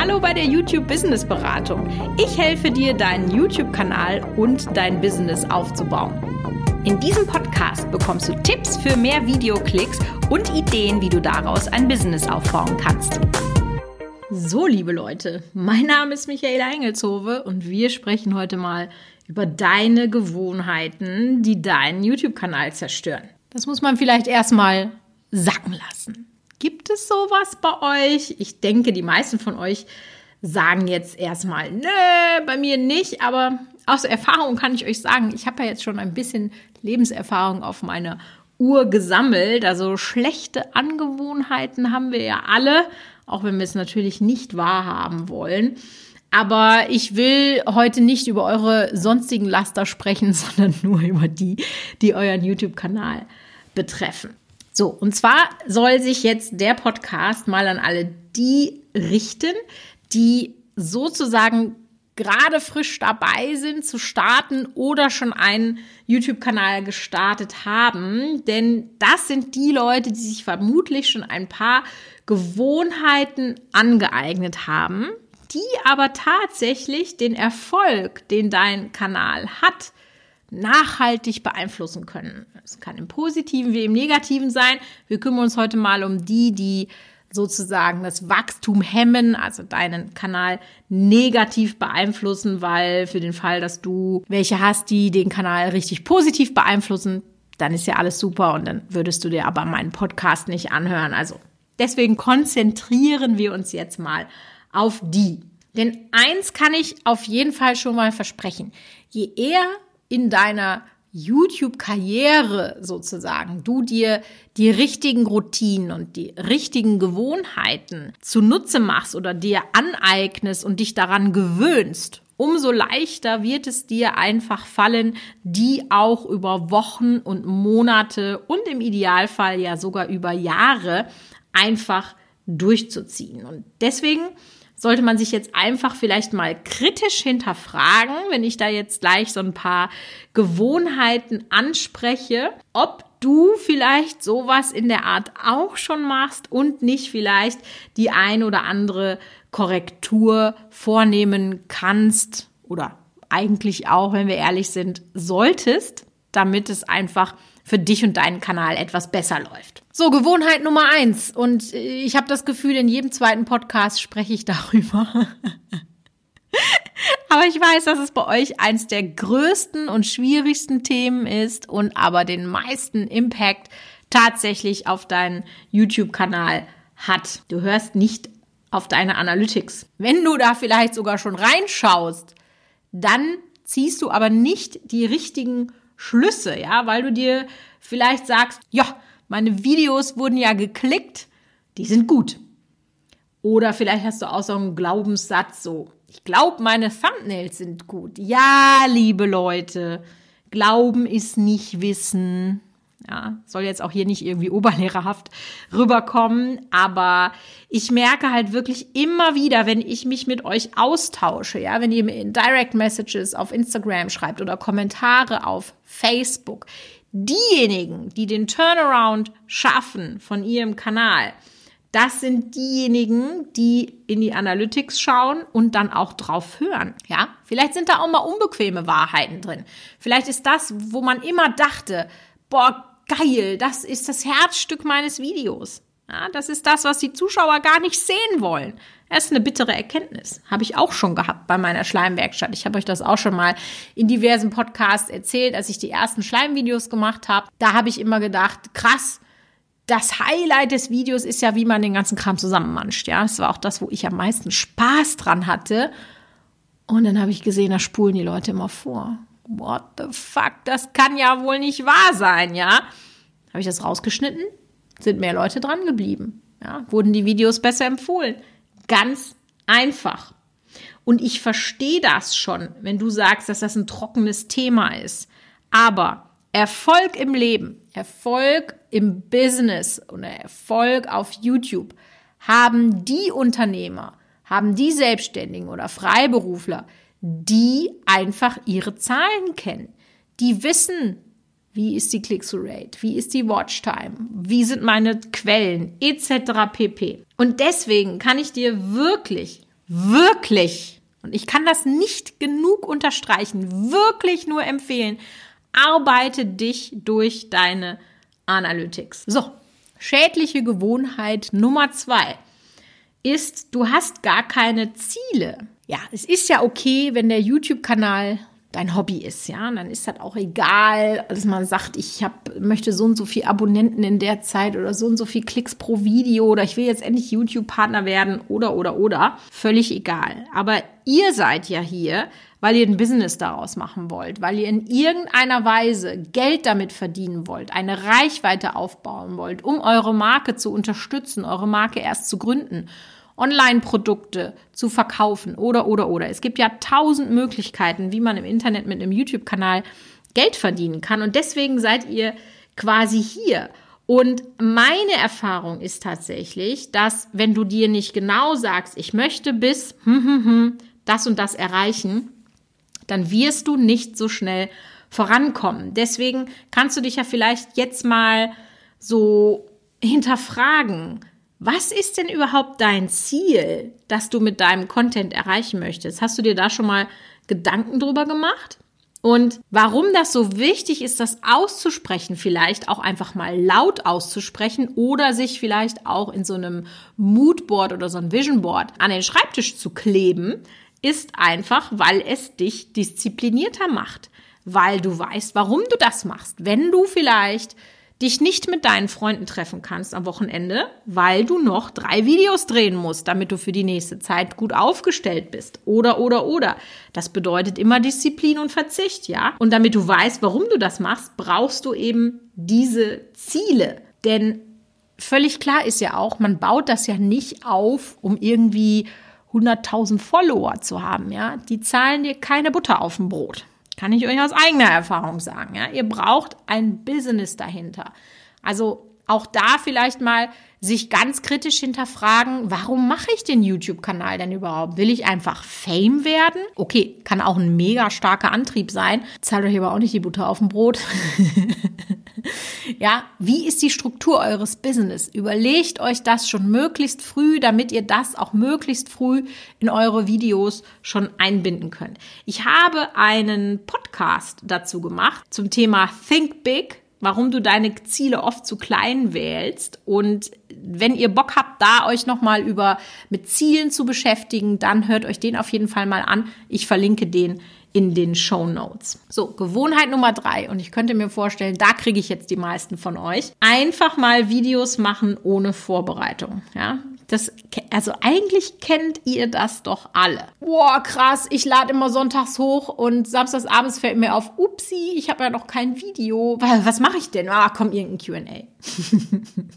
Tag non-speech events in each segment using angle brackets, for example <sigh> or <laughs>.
Hallo bei der YouTube Business Beratung. Ich helfe dir, deinen YouTube-Kanal und dein Business aufzubauen. In diesem Podcast bekommst du Tipps für mehr Videoklicks und Ideen, wie du daraus ein Business aufbauen kannst. So, liebe Leute, mein Name ist Michaela Engelshove und wir sprechen heute mal über deine Gewohnheiten, die deinen YouTube-Kanal zerstören. Das muss man vielleicht erstmal sacken lassen. Gibt es sowas bei euch? Ich denke, die meisten von euch sagen jetzt erstmal, nö, bei mir nicht, aber aus Erfahrung kann ich euch sagen, ich habe ja jetzt schon ein bisschen Lebenserfahrung auf meine Uhr gesammelt. Also schlechte Angewohnheiten haben wir ja alle, auch wenn wir es natürlich nicht wahrhaben wollen. Aber ich will heute nicht über eure sonstigen Laster sprechen, <laughs> sondern nur über die, die euren YouTube-Kanal betreffen. So, und zwar soll sich jetzt der Podcast mal an alle die richten, die sozusagen gerade frisch dabei sind zu starten oder schon einen YouTube-Kanal gestartet haben. Denn das sind die Leute, die sich vermutlich schon ein paar Gewohnheiten angeeignet haben, die aber tatsächlich den Erfolg, den dein Kanal hat, nachhaltig beeinflussen können. Es kann im positiven wie im negativen sein. Wir kümmern uns heute mal um die, die sozusagen das Wachstum hemmen, also deinen Kanal negativ beeinflussen, weil für den Fall, dass du welche hast, die den Kanal richtig positiv beeinflussen, dann ist ja alles super und dann würdest du dir aber meinen Podcast nicht anhören. Also deswegen konzentrieren wir uns jetzt mal auf die. Denn eins kann ich auf jeden Fall schon mal versprechen. Je eher in deiner YouTube-Karriere sozusagen, du dir die richtigen Routinen und die richtigen Gewohnheiten zunutze machst oder dir aneignest und dich daran gewöhnst, umso leichter wird es dir einfach fallen, die auch über Wochen und Monate und im Idealfall ja sogar über Jahre einfach durchzuziehen. Und deswegen sollte man sich jetzt einfach vielleicht mal kritisch hinterfragen, wenn ich da jetzt gleich so ein paar Gewohnheiten anspreche, ob du vielleicht sowas in der Art auch schon machst und nicht vielleicht die ein oder andere Korrektur vornehmen kannst oder eigentlich auch, wenn wir ehrlich sind, solltest, damit es einfach für dich und deinen Kanal etwas besser läuft. So, Gewohnheit Nummer eins. Und ich habe das Gefühl, in jedem zweiten Podcast spreche ich <laughs> darüber. aber ich weiß, dass es bei euch eins der größten und schwierigsten Themen ist und aber den meisten Impact tatsächlich auf deinen YouTube-Kanal hat. Du hörst nicht auf deine Analytics. Wenn du da vielleicht sogar schon reinschaust, dann ziehst du aber nicht die richtigen Schlüsse, ja, weil du dir vielleicht sagst, ja, meine Videos wurden ja geklickt, die sind gut. Oder vielleicht hast du auch so einen Glaubenssatz, so, ich glaube, meine Thumbnails sind gut. Ja, liebe Leute, Glauben ist nicht Wissen. Ja, soll jetzt auch hier nicht irgendwie oberlehrerhaft rüberkommen, aber ich merke halt wirklich immer wieder, wenn ich mich mit euch austausche, ja, wenn ihr mir in Direct Messages auf Instagram schreibt oder Kommentare auf Facebook, diejenigen, die den Turnaround schaffen von ihrem Kanal, das sind diejenigen, die in die Analytics schauen und dann auch drauf hören. Ja, vielleicht sind da auch mal unbequeme Wahrheiten drin. Vielleicht ist das, wo man immer dachte, boah, geil, das ist das Herzstück meines Videos. Ja, das ist das, was die Zuschauer gar nicht sehen wollen. Das ist eine bittere Erkenntnis. Habe ich auch schon gehabt bei meiner Schleimwerkstatt. Ich habe euch das auch schon mal in diversen Podcasts erzählt, als ich die ersten Schleimvideos gemacht habe. Da habe ich immer gedacht, krass, das Highlight des Videos ist ja, wie man den ganzen Kram zusammenmanscht. Ja, das war auch das, wo ich am meisten Spaß dran hatte. Und dann habe ich gesehen, da spulen die Leute immer vor what the fuck, das kann ja wohl nicht wahr sein, ja? Habe ich das rausgeschnitten? Sind mehr Leute dran geblieben? Ja? Wurden die Videos besser empfohlen? Ganz einfach. Und ich verstehe das schon, wenn du sagst, dass das ein trockenes Thema ist. Aber Erfolg im Leben, Erfolg im Business oder Erfolg auf YouTube haben die Unternehmer, haben die Selbstständigen oder Freiberufler, die einfach ihre Zahlen kennen. Die wissen, wie ist die Click-through-Rate, wie ist die Watchtime, wie sind meine Quellen, etc. pp. Und deswegen kann ich dir wirklich, wirklich, und ich kann das nicht genug unterstreichen, wirklich nur empfehlen, arbeite dich durch deine Analytics. So, schädliche Gewohnheit Nummer zwei ist, du hast gar keine Ziele. Ja, es ist ja okay, wenn der YouTube-Kanal dein Hobby ist, ja, und dann ist das auch egal, dass man sagt, ich hab, möchte so und so viel Abonnenten in der Zeit oder so und so viel Klicks pro Video oder ich will jetzt endlich YouTube-Partner werden oder oder oder. Völlig egal. Aber ihr seid ja hier, weil ihr ein Business daraus machen wollt, weil ihr in irgendeiner Weise Geld damit verdienen wollt, eine Reichweite aufbauen wollt, um eure Marke zu unterstützen, eure Marke erst zu gründen. Online-Produkte zu verkaufen oder, oder, oder. Es gibt ja tausend Möglichkeiten, wie man im Internet mit einem YouTube-Kanal Geld verdienen kann. Und deswegen seid ihr quasi hier. Und meine Erfahrung ist tatsächlich, dass wenn du dir nicht genau sagst, ich möchte bis hm, hm, hm, das und das erreichen, dann wirst du nicht so schnell vorankommen. Deswegen kannst du dich ja vielleicht jetzt mal so hinterfragen, was ist denn überhaupt dein Ziel, das du mit deinem Content erreichen möchtest? Hast du dir da schon mal Gedanken drüber gemacht? Und warum das so wichtig ist, das auszusprechen, vielleicht auch einfach mal laut auszusprechen oder sich vielleicht auch in so einem Moodboard oder so ein Visionboard an den Schreibtisch zu kleben, ist einfach, weil es dich disziplinierter macht, weil du weißt, warum du das machst. Wenn du vielleicht dich nicht mit deinen Freunden treffen kannst am Wochenende, weil du noch drei Videos drehen musst, damit du für die nächste Zeit gut aufgestellt bist. Oder, oder, oder. Das bedeutet immer Disziplin und Verzicht, ja? Und damit du weißt, warum du das machst, brauchst du eben diese Ziele. Denn völlig klar ist ja auch, man baut das ja nicht auf, um irgendwie 100.000 Follower zu haben, ja? Die zahlen dir keine Butter auf dem Brot. Kann ich euch aus eigener Erfahrung sagen. Ja? Ihr braucht ein Business dahinter. Also auch da vielleicht mal sich ganz kritisch hinterfragen, warum mache ich den YouTube-Kanal denn überhaupt? Will ich einfach Fame werden? Okay, kann auch ein mega starker Antrieb sein. Zahlt euch aber auch nicht die Butter auf dem Brot. <laughs> <laughs> ja, wie ist die Struktur eures Business? Überlegt euch das schon möglichst früh, damit ihr das auch möglichst früh in eure Videos schon einbinden könnt. Ich habe einen Podcast dazu gemacht zum Thema Think Big warum du deine Ziele oft zu klein wählst. Und wenn ihr Bock habt, da euch nochmal über mit Zielen zu beschäftigen, dann hört euch den auf jeden Fall mal an. Ich verlinke den in den Show Notes. So, Gewohnheit Nummer drei. Und ich könnte mir vorstellen, da kriege ich jetzt die meisten von euch. Einfach mal Videos machen ohne Vorbereitung. Ja, das, also eigentlich kennt ihr das doch alle. Boah, krass, ich lade immer sonntags hoch und samstags abends fällt mir auf, upsi, ich habe ja noch kein Video. Was mache ich denn? Ah, komm, irgendein Q&A. <laughs>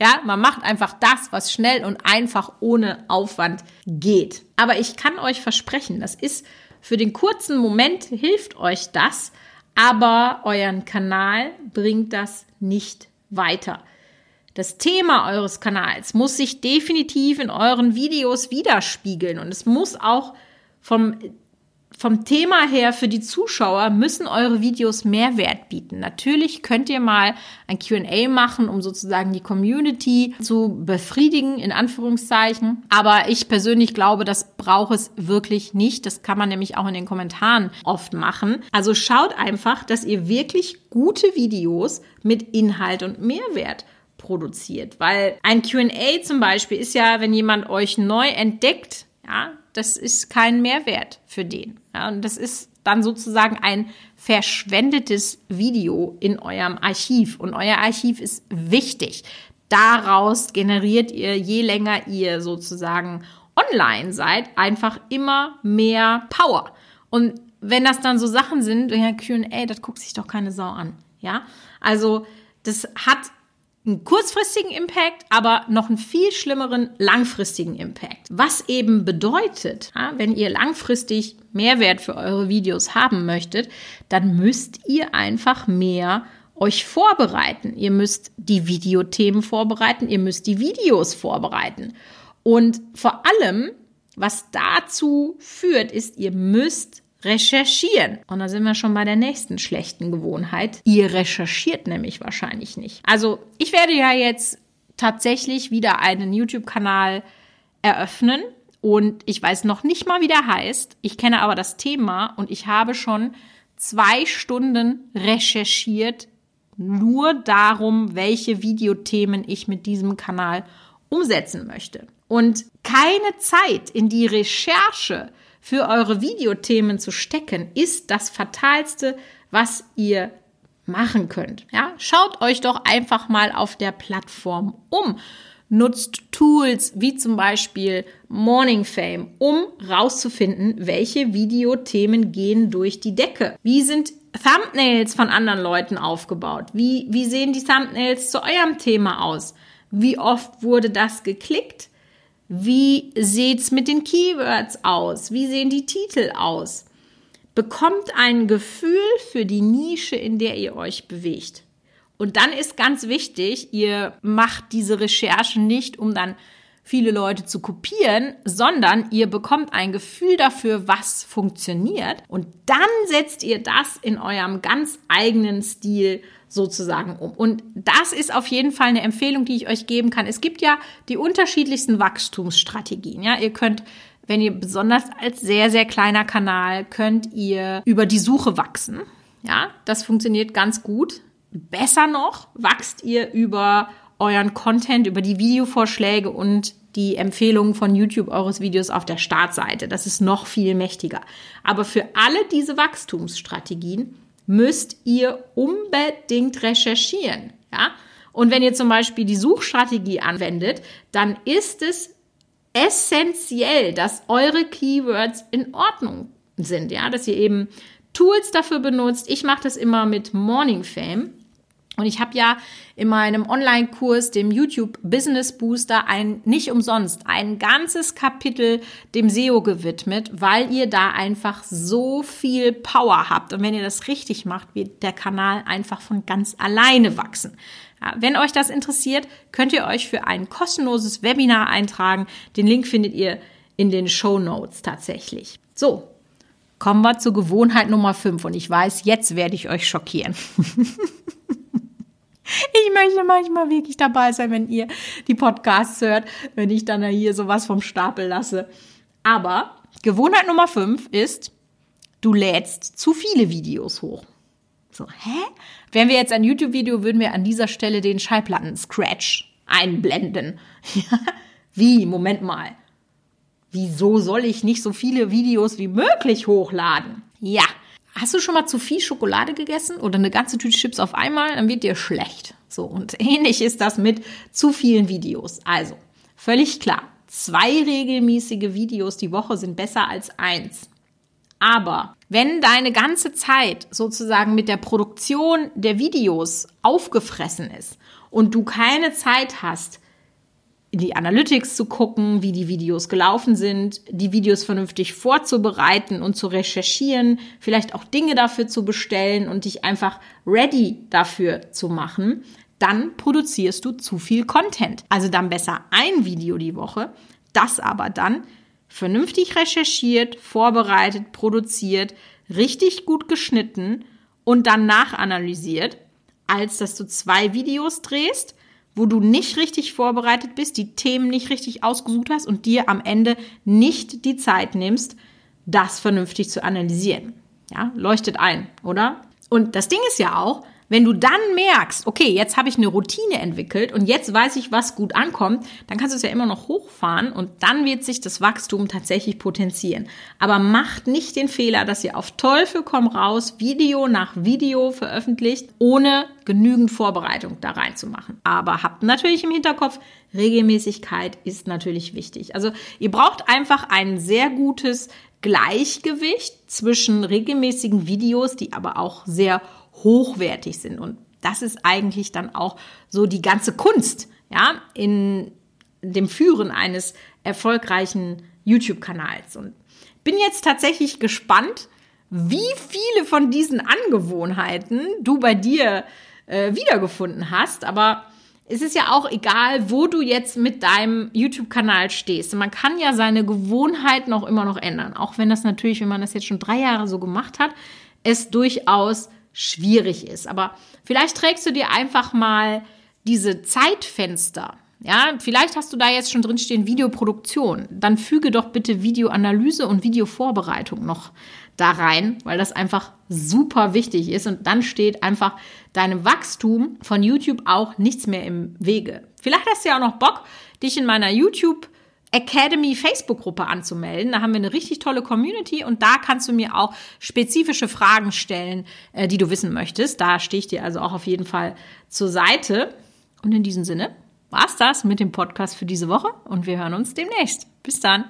Ja, man macht einfach das, was schnell und einfach ohne Aufwand geht. Aber ich kann euch versprechen, das ist für den kurzen Moment hilft euch das, aber euren Kanal bringt das nicht weiter. Das Thema eures Kanals muss sich definitiv in euren Videos widerspiegeln und es muss auch vom vom Thema her für die Zuschauer müssen eure Videos Mehrwert bieten. Natürlich könnt ihr mal ein QA machen, um sozusagen die Community zu befriedigen, in Anführungszeichen. Aber ich persönlich glaube, das braucht es wirklich nicht. Das kann man nämlich auch in den Kommentaren oft machen. Also schaut einfach, dass ihr wirklich gute Videos mit Inhalt und Mehrwert produziert. Weil ein QA zum Beispiel ist ja, wenn jemand euch neu entdeckt, ja, das ist kein Mehrwert für den. Ja, und das ist dann sozusagen ein verschwendetes Video in eurem Archiv. Und euer Archiv ist wichtig. Daraus generiert ihr, je länger ihr sozusagen online seid, einfach immer mehr Power. Und wenn das dann so Sachen sind, ja, Q&A, das guckt sich doch keine Sau an. Ja, also das hat einen kurzfristigen Impact, aber noch einen viel schlimmeren langfristigen Impact. Was eben bedeutet, wenn ihr langfristig Mehrwert für eure Videos haben möchtet, dann müsst ihr einfach mehr euch vorbereiten. Ihr müsst die Videothemen vorbereiten, ihr müsst die Videos vorbereiten. Und vor allem, was dazu führt, ist, ihr müsst recherchieren. Und da sind wir schon bei der nächsten schlechten Gewohnheit. Ihr recherchiert nämlich wahrscheinlich nicht. Also ich werde ja jetzt tatsächlich wieder einen YouTube-Kanal eröffnen und ich weiß noch nicht mal, wie der heißt. Ich kenne aber das Thema und ich habe schon zwei Stunden recherchiert, nur darum, welche Videothemen ich mit diesem Kanal umsetzen möchte. Und keine Zeit in die Recherche für eure Videothemen zu stecken, ist das Fatalste, was ihr machen könnt. Ja, schaut euch doch einfach mal auf der Plattform um. Nutzt Tools wie zum Beispiel Morning Fame, um rauszufinden, welche Videothemen gehen durch die Decke. Wie sind Thumbnails von anderen Leuten aufgebaut? Wie, wie sehen die Thumbnails zu eurem Thema aus? Wie oft wurde das geklickt? Wie sieht's mit den Keywords aus? Wie sehen die Titel aus? Bekommt ein Gefühl für die Nische, in der ihr euch bewegt. Und dann ist ganz wichtig, ihr macht diese Recherchen nicht, um dann viele Leute zu kopieren, sondern ihr bekommt ein Gefühl dafür, was funktioniert. Und dann setzt ihr das in eurem ganz eigenen Stil sozusagen um. Und das ist auf jeden Fall eine Empfehlung, die ich euch geben kann. Es gibt ja die unterschiedlichsten Wachstumsstrategien. Ja, ihr könnt wenn ihr besonders als sehr, sehr kleiner Kanal könnt ihr über die Suche wachsen. Ja, das funktioniert ganz gut. Besser noch, wachst ihr über euren Content, über die Videovorschläge und die Empfehlungen von YouTube eures Videos auf der Startseite. Das ist noch viel mächtiger. Aber für alle diese Wachstumsstrategien müsst ihr unbedingt recherchieren. Ja? Und wenn ihr zum Beispiel die Suchstrategie anwendet, dann ist es essentiell, dass eure Keywords in Ordnung sind, ja, dass ihr eben Tools dafür benutzt. Ich mache das immer mit Morning Fame. Und ich habe ja in meinem Online-Kurs, dem YouTube Business Booster, ein nicht umsonst ein ganzes Kapitel dem SEO gewidmet, weil ihr da einfach so viel Power habt. Und wenn ihr das richtig macht, wird der Kanal einfach von ganz alleine wachsen. Ja, wenn euch das interessiert, könnt ihr euch für ein kostenloses Webinar eintragen. Den Link findet ihr in den Show Notes tatsächlich. So, kommen wir zur Gewohnheit Nummer 5 und ich weiß, jetzt werde ich euch schockieren. <laughs> Ich möchte manchmal wirklich dabei sein, wenn ihr die Podcasts hört, wenn ich dann hier sowas vom Stapel lasse. Aber Gewohnheit Nummer 5 ist, du lädst zu viele Videos hoch. So, hä? Wären wir jetzt ein YouTube-Video, würden wir an dieser Stelle den Schallplatten-Scratch einblenden. <laughs> wie? Moment mal. Wieso soll ich nicht so viele Videos wie möglich hochladen? Ja. Hast du schon mal zu viel Schokolade gegessen oder eine ganze Tüte Chips auf einmal? Dann wird dir schlecht. So, und <laughs> ähnlich ist das mit zu vielen Videos. Also, völlig klar. Zwei regelmäßige Videos die Woche sind besser als eins. Aber wenn deine ganze Zeit sozusagen mit der Produktion der Videos aufgefressen ist und du keine Zeit hast, in die Analytics zu gucken, wie die Videos gelaufen sind, die Videos vernünftig vorzubereiten und zu recherchieren, vielleicht auch Dinge dafür zu bestellen und dich einfach ready dafür zu machen, dann produzierst du zu viel Content. Also dann besser ein Video die Woche, das aber dann vernünftig recherchiert, vorbereitet, produziert, richtig gut geschnitten und dann nachanalysiert, als dass du zwei Videos drehst, wo du nicht richtig vorbereitet bist, die Themen nicht richtig ausgesucht hast und dir am Ende nicht die Zeit nimmst, das vernünftig zu analysieren. Ja, leuchtet ein, oder? Und das Ding ist ja auch, wenn du dann merkst, okay, jetzt habe ich eine Routine entwickelt und jetzt weiß ich, was gut ankommt, dann kannst du es ja immer noch hochfahren und dann wird sich das Wachstum tatsächlich potenzieren. Aber macht nicht den Fehler, dass ihr auf Teufel komm raus Video nach Video veröffentlicht, ohne genügend Vorbereitung da reinzumachen. Aber habt natürlich im Hinterkopf, Regelmäßigkeit ist natürlich wichtig. Also ihr braucht einfach ein sehr gutes Gleichgewicht zwischen regelmäßigen Videos, die aber auch sehr hochwertig sind. Und das ist eigentlich dann auch so die ganze Kunst, ja, in dem Führen eines erfolgreichen YouTube-Kanals. Und bin jetzt tatsächlich gespannt, wie viele von diesen Angewohnheiten du bei dir äh, wiedergefunden hast. Aber es ist ja auch egal, wo du jetzt mit deinem YouTube-Kanal stehst. Man kann ja seine Gewohnheiten auch immer noch ändern. Auch wenn das natürlich, wenn man das jetzt schon drei Jahre so gemacht hat, es durchaus schwierig ist. Aber vielleicht trägst du dir einfach mal diese Zeitfenster Ja, vielleicht hast du da jetzt schon drinstehen Videoproduktion. Dann füge doch bitte Videoanalyse und Videovorbereitung noch da rein, weil das einfach super wichtig ist. Und dann steht einfach deinem Wachstum von YouTube auch nichts mehr im Wege. Vielleicht hast du ja auch noch Bock, dich in meiner YouTube Academy Facebook-Gruppe anzumelden. Da haben wir eine richtig tolle Community und da kannst du mir auch spezifische Fragen stellen, äh, die du wissen möchtest. Da stehe ich dir also auch auf jeden Fall zur Seite. Und in diesem Sinne war's das mit dem Podcast für diese Woche und wir hören uns demnächst. Bis dann.